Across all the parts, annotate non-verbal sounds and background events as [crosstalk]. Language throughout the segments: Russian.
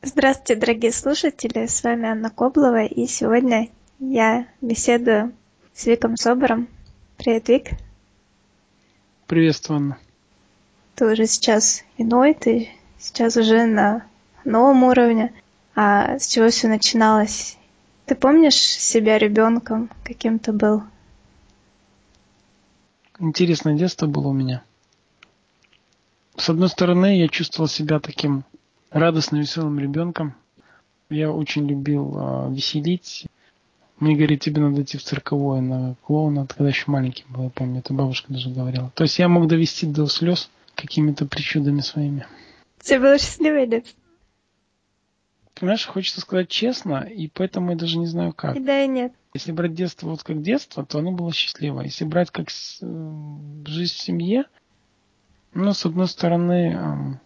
Здравствуйте, дорогие слушатели, с вами Анна Коблова, и сегодня я беседую с Виком Собором. Привет, Вик. Приветствую, Анна. Ты уже сейчас иной, ты сейчас уже на новом уровне. А с чего все начиналось? Ты помнишь себя ребенком, каким ты был? Интересное детство было у меня. С одной стороны, я чувствовал себя таким радостным, веселым ребенком. Я очень любил э, веселить. Мне говорит, тебе надо идти в цирковое на клоуна, когда еще маленький был, я помню, это бабушка даже говорила. То есть я мог довести до слез какими-то причудами своими. Тебе было счастливое детство? Понимаешь, хочется сказать честно, и поэтому я даже не знаю как. И да, и нет. Если брать детство вот как детство, то оно было счастливо. Если брать как э, жизнь в семье, ну, с одной стороны, э,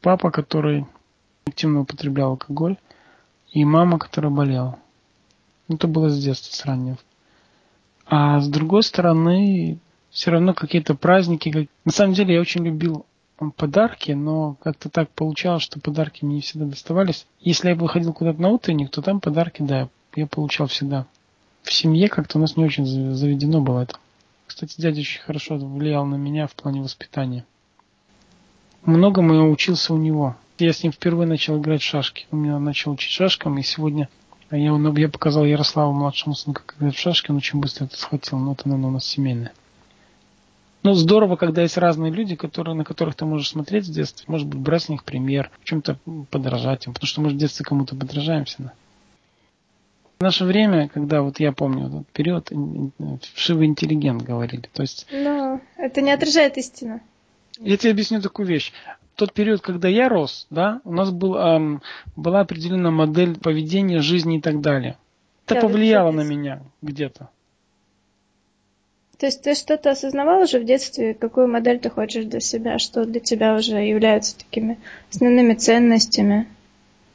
папа, который активно употреблял алкоголь, и мама, которая болела. Это было с детства, с раннего. А с другой стороны, все равно какие-то праздники. Как... На самом деле я очень любил подарки, но как-то так получалось, что подарки мне не всегда доставались. Если я выходил куда-то на утренник, то там подарки, да, я получал всегда. В семье как-то у нас не очень заведено было это. Кстати, дядя очень хорошо влиял на меня в плане воспитания. Многому я учился у него. Я с ним впервые начал играть в шашки. Он меня начал учить шашкам, и сегодня я, я показал Ярославу, младшему сыну, как играть в шашки, он очень быстро это схватил, но это, наверное, у нас семейное. Ну, здорово, когда есть разные люди, которые, на которых ты можешь смотреть с детства. Может быть, брать с них пример, чем-то подражать им. Потому что мы в детстве кому-то подражаемся. Да? В наше время, когда вот я помню этот период, вшивый интеллигент говорили. То есть... Но это не отражает истину. Я тебе объясню такую вещь тот период, когда я рос, да, у нас был, эм, была определенная модель поведения, жизни и так далее. Это да, повлияло на меня где-то. То есть ты что-то осознавал уже в детстве, какую модель ты хочешь для себя, что для тебя уже являются такими основными ценностями?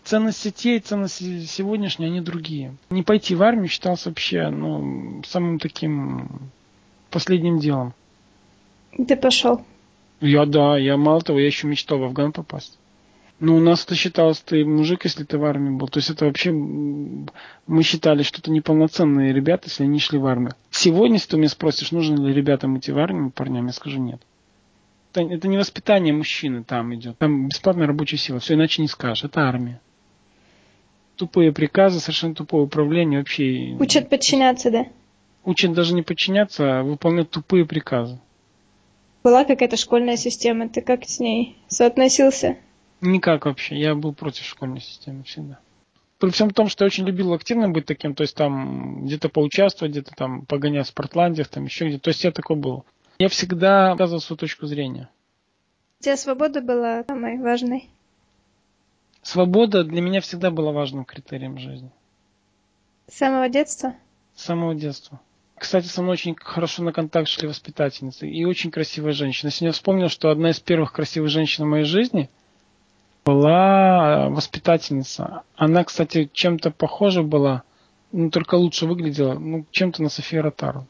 Ценности те и ценности сегодняшние, они другие. Не пойти в армию считался вообще ну, самым таким последним делом. Ты пошел? Я да, я мало того, я еще мечтал в Афган попасть. Ну, у нас это считалось, ты мужик, если ты в армии был. То есть это вообще, мы считали, что это неполноценные ребята, если они шли в армию. Сегодня, если ты меня спросишь, нужно ли ребятам идти в армию, парням, я скажу нет. Это, это не воспитание мужчины там идет. Там бесплатная рабочая сила. Все иначе не скажешь. Это армия. Тупые приказы, совершенно тупое управление вообще. Учат подчиняться, да? Учат даже не подчиняться, а выполнять тупые приказы. Была какая-то школьная система, ты как с ней соотносился? Никак вообще, я был против школьной системы всегда. При всем том, что я очень любил активно быть таким, то есть там где-то поучаствовать, где-то там погонять в спортландиях, там еще где-то. То есть я такой был. Я всегда показывал свою точку зрения. У тебя свобода была самой важной? Свобода для меня всегда была важным критерием жизни. С самого детства? С самого детства. Кстати, со мной очень хорошо на контакт шли воспитательницы и очень красивая женщина. Сегодня вспомнил, что одна из первых красивых женщин в моей жизни была воспитательница. Она, кстати, чем-то похожа была, ну, только лучше выглядела, ну, чем-то на Софию Ротару.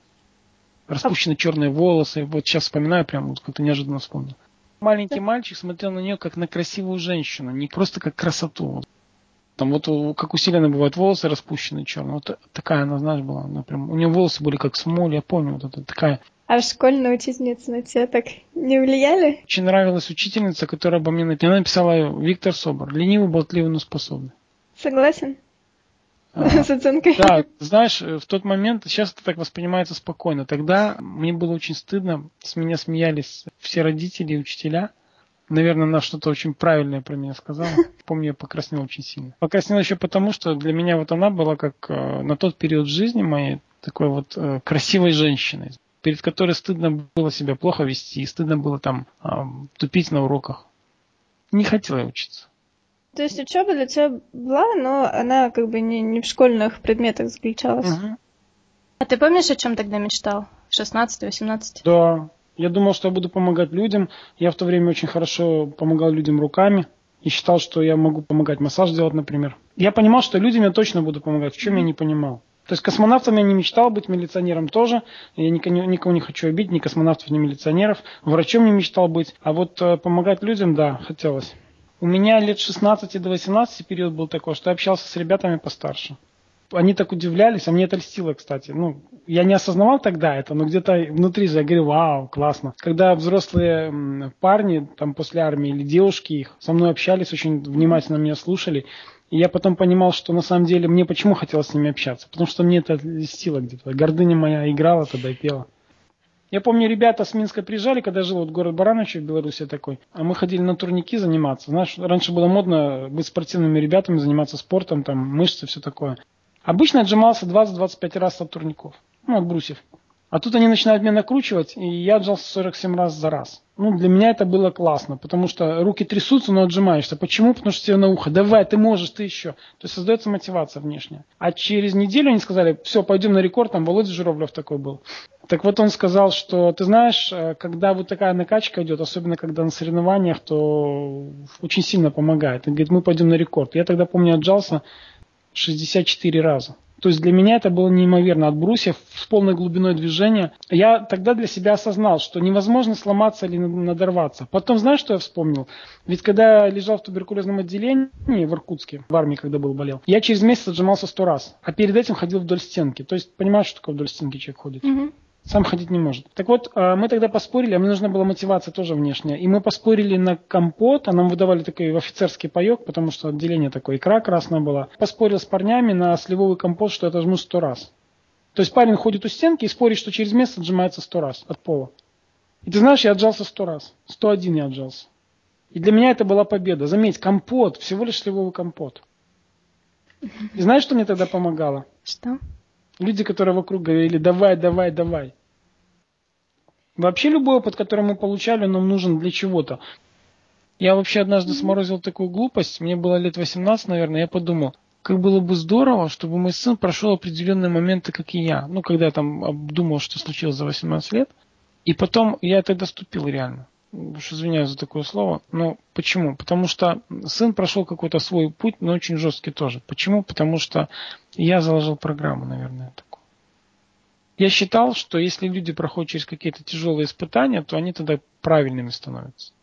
Распущены черные волосы. Вот сейчас вспоминаю, прям вот как-то неожиданно вспомнил. Маленький мальчик смотрел на нее как на красивую женщину, не просто как красоту. Там вот как у Селены бывают волосы распущенные черные. Вот такая она, знаешь, была. Она прям, у нее волосы были как смоль, я помню, вот это такая. А школьная учительница на тебя так не влияли? Очень нравилась учительница, которая обо мне написала. Она написала Виктор Собор. Ленивый, болтливый, но способный. Согласен? А, [laughs] С оценкой. Да, знаешь, в тот момент, сейчас это так воспринимается спокойно. Тогда мне было очень стыдно, с меня смеялись все родители и учителя наверное, она что-то очень правильное про меня сказала. [laughs] Помню, я покраснел очень сильно. Покраснел еще потому, что для меня вот она была как э, на тот период жизни моей такой вот э, красивой женщиной, перед которой стыдно было себя плохо вести, стыдно было там э, тупить на уроках. Не хотела я учиться. То есть учеба для тебя была, но она как бы не, не в школьных предметах заключалась. Угу. А ты помнишь, о чем тогда мечтал? 16-18? Да, я думал, что я буду помогать людям. Я в то время очень хорошо помогал людям руками и считал, что я могу помогать массаж делать, например. Я понимал, что людям я точно буду помогать, в чем я не понимал. То есть космонавтом я не мечтал быть, милиционером тоже. Я никого, никого не хочу обидеть, ни космонавтов, ни милиционеров. Врачом не мечтал быть. А вот э, помогать людям, да, хотелось. У меня лет 16 до 18 период был такой, что я общался с ребятами постарше. Они так удивлялись, а мне это льстило, кстати. Ну, я не осознавал тогда это, но где-то внутри же я говорю, вау, классно. Когда взрослые парни, там, после армии или девушки их, со мной общались, очень внимательно меня слушали, и я потом понимал, что на самом деле мне почему хотелось с ними общаться. Потому что мне это льстило где-то. Гордыня моя играла тогда и пела. Я помню, ребята с Минска приезжали, когда жил вот город Барановичи в Беларуси такой, а мы ходили на турники заниматься. Знаешь, раньше было модно быть спортивными ребятами, заниматься спортом, там, мышцы, все такое. Обычно отжимался 20-25 раз от турников, ну, от брусьев. А тут они начинают меня накручивать, и я отжался 47 раз за раз. Ну, для меня это было классно, потому что руки трясутся, но отжимаешься. Почему? Потому что тебе на ухо, давай, ты можешь, ты еще. То есть создается мотивация внешняя. А через неделю они сказали, все, пойдем на рекорд, там Володя Журавлев такой был. Так вот он сказал, что ты знаешь, э, когда вот такая накачка идет, особенно когда на соревнованиях, то очень сильно помогает. Он говорит, мы пойдем на рекорд. Я тогда помню отжался 64 раза. То есть для меня это было неимоверно от брусьев с полной глубиной движения. Я тогда для себя осознал, что невозможно сломаться или надорваться. Потом знаешь, что я вспомнил? Ведь когда я лежал в туберкулезном отделении в Иркутске, в армии, когда был, болел, я через месяц отжимался сто раз. А перед этим ходил вдоль стенки. То есть понимаешь, что такое вдоль стенки человек ходит? Угу сам ходить не может. Так вот, а, мы тогда поспорили, а мне нужна была мотивация тоже внешняя. И мы поспорили на компот, а нам выдавали такой офицерский паек, потому что отделение такое, икра красная была. Поспорил с парнями на сливовый компот, что я отожму сто раз. То есть парень ходит у стенки и спорит, что через месяц отжимается сто раз от пола. И ты знаешь, я отжался сто раз. Сто один я отжался. И для меня это была победа. Заметь, компот, всего лишь сливовый компот. И знаешь, что мне тогда помогало? Что? Люди, которые вокруг говорили, давай, давай, давай. Вообще любой опыт, который мы получали, нам нужен для чего-то. Я вообще однажды сморозил такую глупость, мне было лет 18, наверное, я подумал, как было бы здорово, чтобы мой сын прошел определенные моменты, как и я. Ну, когда я там обдумал, что случилось за 18 лет. И потом я тогда ступил реально. Уж извиняюсь за такое слово. Но почему? Потому что сын прошел какой-то свой путь, но очень жесткий тоже. Почему? Потому что я заложил программу, наверное, такую. Я считал, что если люди проходят через какие-то тяжелые испытания, то они тогда правильными становятся.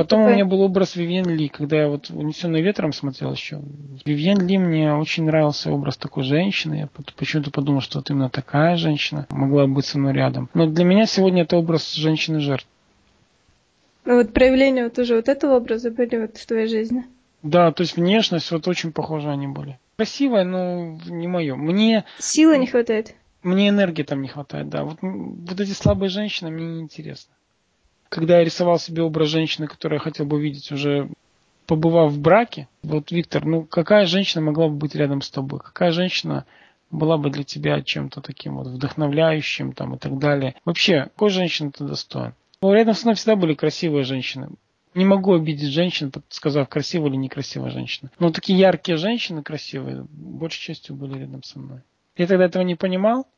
Потом Какой? у меня был образ Вивьен Ли, когда я вот «Унесенный ветром» смотрел еще. Вивьен Ли мне очень нравился образ такой женщины. Я почему-то подумал, что вот именно такая женщина могла быть со мной рядом. Но для меня сегодня это образ женщины-жертв. Ну вот проявления вот уже вот этого образа были вот в твоей жизни? Да, то есть внешность вот очень похожи они были. Красивая, но не мое. Мне... Силы не хватает? Мне энергии там не хватает, да. Вот, вот эти слабые женщины мне не интересны когда я рисовал себе образ женщины, которую я хотел бы видеть уже побывав в браке, вот, Виктор, ну какая женщина могла бы быть рядом с тобой? Какая женщина была бы для тебя чем-то таким вот вдохновляющим там и так далее? Вообще, какой женщины ты достоин? Ну, рядом со мной всегда были красивые женщины. Не могу обидеть женщин, сказав, красивая или некрасивая женщина. Но такие яркие женщины красивые, большей частью были рядом со мной. Я тогда этого не понимал.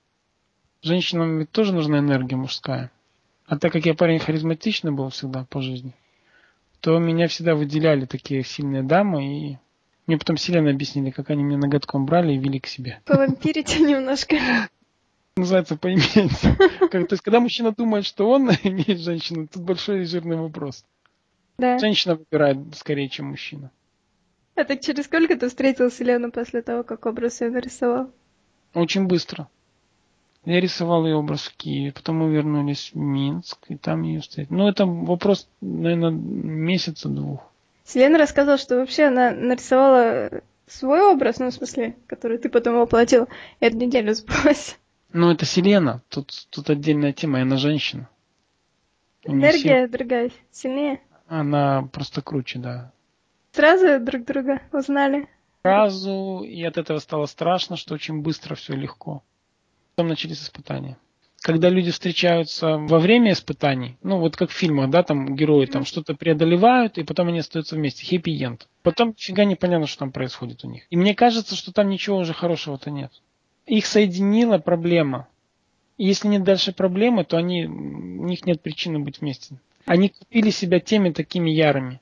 Женщинам ведь тоже нужна энергия мужская. А так как я парень харизматичный был всегда по жизни, то меня всегда выделяли такие сильные дамы, и мне потом сильно объяснили, как они меня ноготком брали и вели к себе. Повампирите [laughs] немножко. Называется поиметь. [laughs] то есть, когда мужчина думает, что он [laughs] имеет женщину, тут большой и жирный вопрос. Да. Женщина выбирает скорее, чем мужчина. А так через сколько ты встретил Селену после того, как образ ее нарисовал? Очень быстро. Я рисовал ее образ в Киеве, потом мы вернулись в Минск, и там ее встретили. Ну, это вопрос, наверное, месяца двух. Селена рассказала, что вообще она нарисовала свой образ, ну, в смысле, который ты потом воплотил, и эту неделю сбрось. Ну, это Селена, тут, тут отдельная тема, и она женщина. Энергия сил... другая, сильнее. Она просто круче, да. Сразу друг друга узнали? Сразу, и от этого стало страшно, что очень быстро все легко. Потом начались испытания. Когда люди встречаются во время испытаний, ну вот как в фильмах, да, там герои там что-то преодолевают, и потом они остаются вместе. Хэппи-энд. Потом нифига не понятно, что там происходит у них. И мне кажется, что там ничего уже хорошего-то нет. Их соединила проблема. И если нет дальше проблемы, то они, у них нет причины быть вместе. Они купили себя теми такими ярыми.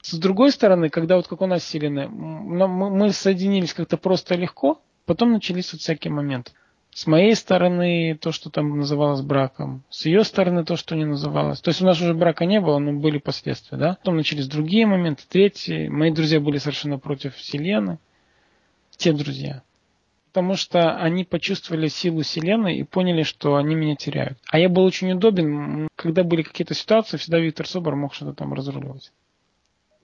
С другой стороны, когда вот как у нас с мы соединились как-то просто легко, потом начались вот всякие моменты. С моей стороны то, что там называлось браком. С ее стороны то, что не называлось. То есть у нас уже брака не было, но были последствия, да. Потом начались другие моменты, третьи. Мои друзья были совершенно против Вселенной. Те друзья. Потому что они почувствовали силу Вселенной и поняли, что они меня теряют. А я был очень удобен. Когда были какие-то ситуации, всегда Виктор Собор мог что-то там разруливать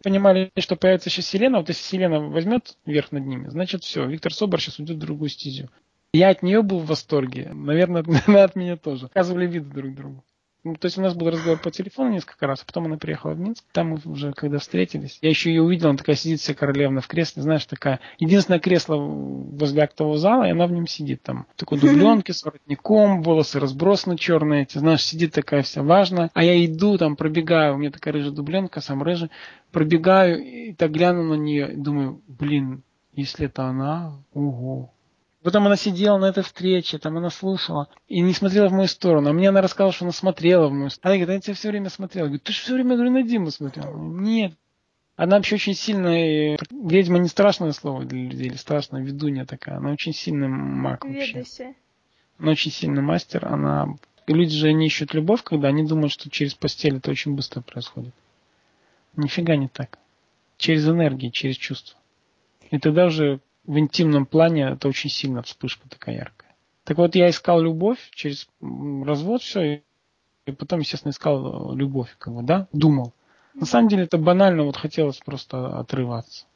понимали, что появится сейчас Селена, вот если Селена возьмет верх над ними, значит все, Виктор Собор сейчас уйдет в другую стезю. Я от нее был в восторге. Наверное, [laughs] она от меня тоже. Оказывали виды друг другу. Ну, то есть у нас был разговор по телефону несколько раз, а потом она приехала в Минск. Там мы уже, когда встретились, я еще ее увидел, она такая сидит вся королевна в кресле, знаешь, такая, единственное кресло возле актового зала, и она в нем сидит там. Такой дубленки с воротником, волосы разбросаны черные, эти, знаешь, сидит такая вся важная. А я иду, там, пробегаю, у меня такая рыжая дубленка, сам рыжий, пробегаю и так гляну на нее, и думаю, блин, если это она, ого, Потом она сидела на этой встрече, там она слушала и не смотрела в мою сторону. А мне она рассказала, что она смотрела в мою сторону. Она говорит, я тебя все время смотрела. Я говорю, ты же все время говорю, на Диму смотрел. Нет. Она вообще очень сильная. Ведьма не страшное слово для людей, или страшная ведунья такая. Она очень сильный маг вообще. Она очень сильный мастер. Она... Люди же не ищут любовь, когда они думают, что через постель это очень быстро происходит. Нифига не так. Через энергию, через чувства. И тогда уже в интимном плане это очень сильно вспышка такая яркая. Так вот, я искал любовь через развод, все, и потом, естественно, искал любовь, как бы, да, думал. На самом деле это банально, вот хотелось просто отрываться.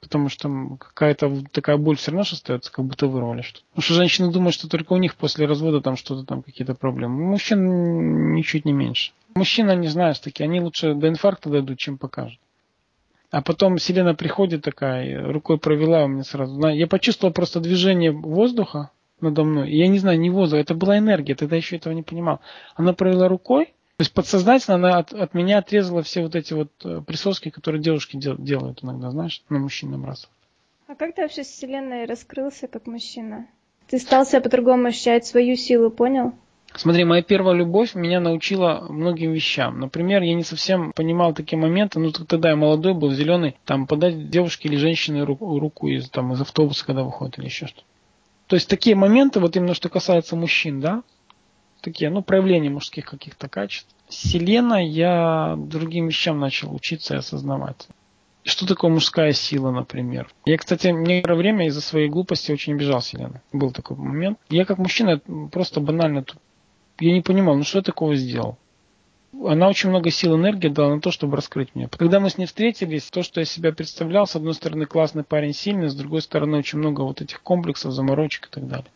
Потому что какая-то такая боль все равно остается, как будто вырвали что-то. Потому что женщины думают, что только у них после развода там что-то там какие-то проблемы. У мужчин ничуть не меньше. Мужчины, не знаешь, такие, они лучше до инфаркта дойдут, чем покажут. А потом Селена приходит такая, рукой провела у меня сразу. Я почувствовал просто движение воздуха надо мной. я не знаю, не воздух, это была энергия, тогда еще этого не понимал. Она провела рукой, то есть подсознательно она от, от меня отрезала все вот эти вот э, присоски, которые девушки дел, делают иногда, знаешь, на мужчин набрасывают. А как ты вообще с Вселенной раскрылся как мужчина? Ты стал себя по-другому ощущать свою силу, понял? Смотри, моя первая любовь меня научила многим вещам. Например, я не совсем понимал такие моменты, ну тогда я молодой был, зеленый, там подать девушке или женщине руку, руку из, там, из автобуса, когда выходит или еще что-то. То есть такие моменты, вот именно что касается мужчин, да, такие, ну, проявления мужских каких-то качеств. Селена я другим вещам начал учиться и осознавать. Что такое мужская сила, например? Я, кстати, некоторое время из-за своей глупости очень обижал Селену. Был такой момент. Я как мужчина просто банально я не понимал, ну что я такого сделал? Она очень много сил, энергии дала на то, чтобы раскрыть меня. Когда мы с ней встретились, то, что я себя представлял, с одной стороны, классный парень, сильный, с другой стороны, очень много вот этих комплексов, заморочек и так далее.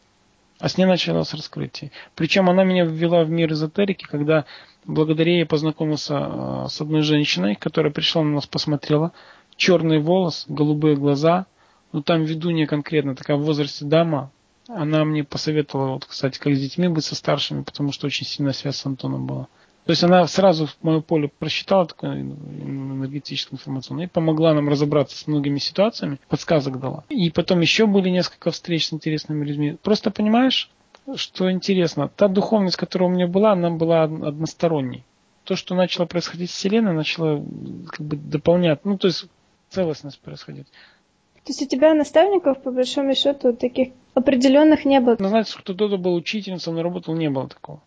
А с ней началось раскрытие. Причем она меня ввела в мир эзотерики, когда благодаря ей познакомился э, с одной женщиной, которая пришла на нас, посмотрела. Черный волос, голубые глаза. Ну там ведунья конкретно, такая в возрасте дама, она мне посоветовала, вот, кстати, как с детьми быть со старшими, потому что очень сильная связь с Антоном была. То есть она сразу в мое поле просчитала такое энергетическую информацию и помогла нам разобраться с многими ситуациями, подсказок дала. И потом еще были несколько встреч с интересными людьми. Просто понимаешь, что интересно, та духовность, которая у меня была, она была односторонней. То, что начало происходить с Вселенной, начало как бы дополнять, ну то есть целостность происходить. То есть у тебя наставников, по большому счету, таких определенных не было? Ну, знаете, что кто-то был учительницей, но работал, не было такого.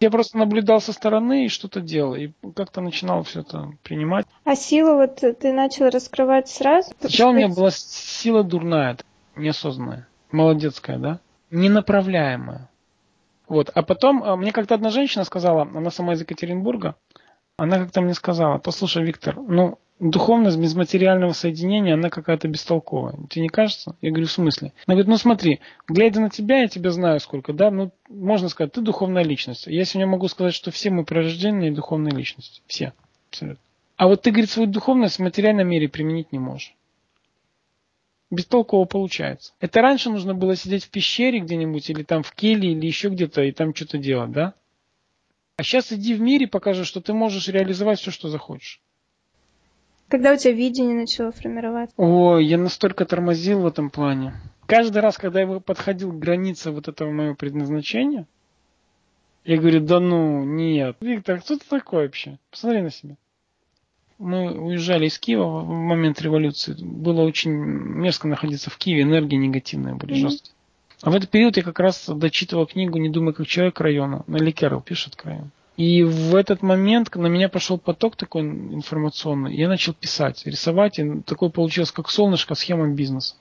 Я просто наблюдал со стороны и что-то делал, и как-то начинал все это принимать. А силу вот ты начал раскрывать сразу? Сначала у меня была сила дурная, неосознанная, молодецкая, да, ненаправляемая. Вот. А потом а, мне как-то одна женщина сказала, она сама из Екатеринбурга, она как-то мне сказала, послушай, Виктор, ну, духовность без материального соединения, она какая-то бестолковая. Тебе не кажется? Я говорю, в смысле? Она говорит, ну смотри, глядя на тебя, я тебя знаю сколько, да, ну, можно сказать, ты духовная личность. Я сегодня могу сказать, что все мы прирожденные духовные личности. Все. Абсолютно. А вот ты, говорит, свою духовность в материальном мире применить не можешь. Бестолково получается. Это раньше нужно было сидеть в пещере где-нибудь, или там в келье, или еще где-то, и там что-то делать, да? А сейчас иди в мире, покажи, что ты можешь реализовать все, что захочешь. Когда у тебя видение начало формироваться? Ой, я настолько тормозил в этом плане. Каждый раз, когда я подходил к границе вот этого моего предназначения, я говорю, да ну, нет. Виктор, кто ты такой вообще? Посмотри на себя. Мы уезжали из Киева в момент революции. Было очень мерзко находиться в Киеве, энергии негативные были mm-hmm. жесткие. А в этот период я как раз дочитывал книгу «Не думай как человек» района. Нелли Керрол пишет к району. И в этот момент на меня пошел поток такой информационный. Я начал писать, рисовать. И такой получилось, как солнышко, схема бизнеса.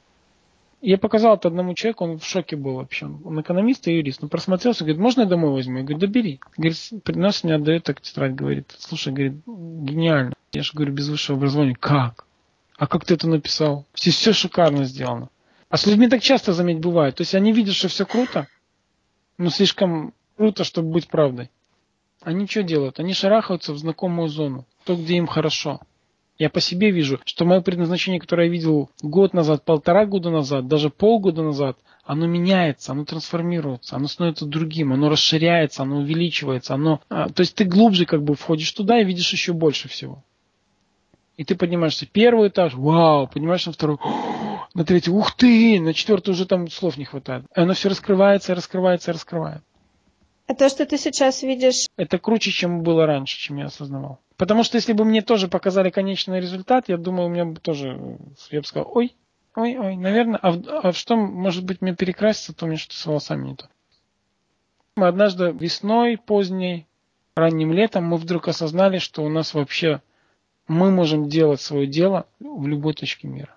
Я показал это одному человеку, он в шоке был вообще. Он экономист и юрист. Он просмотрелся, говорит, можно я домой возьму? Я говорю, да бери. Говорит, приносит мне, отдает так тетрадь, говорит, слушай, говорит, гениально. Я же говорю, без высшего образования. Как? А как ты это написал? Все, все шикарно сделано. А с людьми так часто, заметь, бывает. То есть они видят, что все круто, но слишком круто, чтобы быть правдой. Они что делают? Они шарахаются в знакомую зону, то, где им хорошо. Я по себе вижу, что мое предназначение, которое я видел год назад, полтора года назад, даже полгода назад, оно меняется, оно трансформируется, оно становится другим, оно расширяется, оно увеличивается, оно... А, то есть ты глубже как бы входишь туда и видишь еще больше всего. И ты поднимаешься первый этаж, вау, поднимаешься на второй, [gasps] на третий, ух ты, на четвертый уже там слов не хватает. И оно все раскрывается, раскрывается, раскрывает. А то, что ты сейчас видишь... Это круче, чем было раньше, чем я осознавал. Потому что если бы мне тоже показали конечный результат, я думаю, у меня бы тоже, я бы сказал, ой, ой, ой, наверное, а, а что, может быть, мне перекраситься, то мне что с волосами не то. Мы однажды весной, поздней, ранним летом мы вдруг осознали, что у нас вообще мы можем делать свое дело в любой точке мира.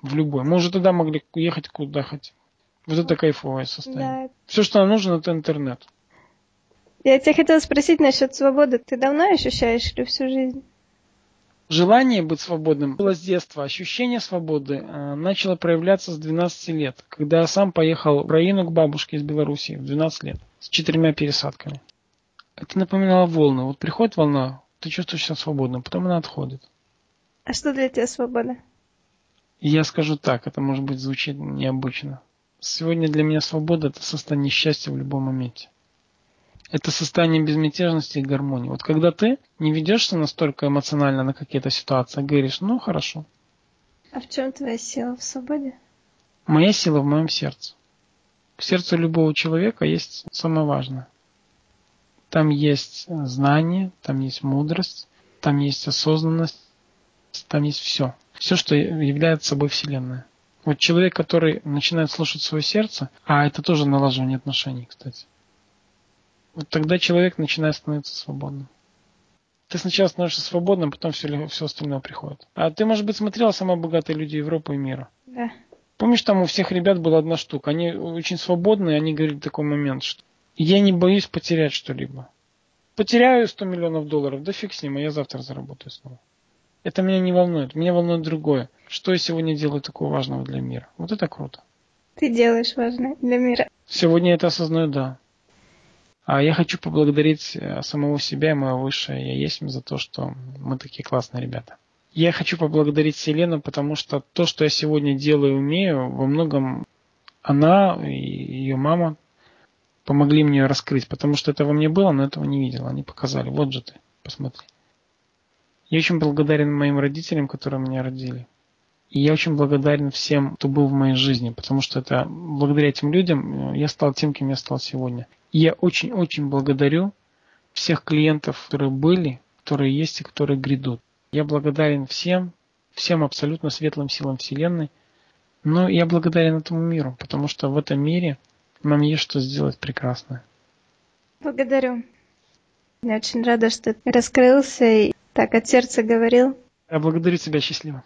В любой. Мы уже тогда могли ехать куда хотим. Вот это кайфовое состояние. Да. Все, что нам нужно, это интернет. Я тебя хотела спросить насчет свободы. Ты давно ощущаешь или всю жизнь? Желание быть свободным было с детства. Ощущение свободы э, начало проявляться с 12 лет, когда я сам поехал в Раину к бабушке из Беларуси в 12 лет с четырьмя пересадками. Это напоминало волны. Вот приходит волна, ты чувствуешь себя свободным, потом она отходит. А что для тебя свобода? Я скажу так, это может быть звучит необычно. Сегодня для меня свобода – это состояние счастья в любом моменте. Это состояние безмятежности и гармонии. Вот когда ты не ведешься настолько эмоционально на какие-то ситуации, говоришь, ну хорошо. А в чем твоя сила в свободе? Моя сила в моем сердце. В сердце любого человека есть самое важное. Там есть знание, там есть мудрость, там есть осознанность, там есть все. Все, что является собой Вселенная. Вот человек, который начинает слушать свое сердце, а это тоже налаживание отношений, кстати. Вот тогда человек начинает становиться свободным. Ты сначала становишься свободным, потом все, все остальное приходит. А ты, может быть, смотрела «Самые богатые люди Европы и мира»? Да. Помнишь, там у всех ребят была одна штука. Они очень свободные, они говорили такой момент, что я не боюсь потерять что-либо. Потеряю 100 миллионов долларов, да фиг с ним, а я завтра заработаю снова. Это меня не волнует. Меня волнует другое. Что я сегодня делаю такого важного для мира? Вот это круто. Ты делаешь важное для мира. Сегодня это осознаю, да. А я хочу поблагодарить э, самого себя и моего высшее я есть за то, что мы такие классные ребята. Я хочу поблагодарить Селену, потому что то, что я сегодня делаю и умею, во многом она и ее мама помогли мне раскрыть, потому что это во мне было, но этого не видел. Они показали, вот же ты, посмотри. Я очень благодарен моим родителям, которые меня родили. И я очень благодарен всем, кто был в моей жизни, потому что это благодаря этим людям э, я стал тем, кем я стал сегодня. И я очень-очень благодарю всех клиентов, которые были, которые есть и которые грядут. Я благодарен всем, всем абсолютно светлым силам Вселенной. Но я благодарен этому миру, потому что в этом мире нам есть что сделать прекрасное. Благодарю. Я очень рада, что ты раскрылся и так от сердца говорил. Я благодарю тебя счастливо.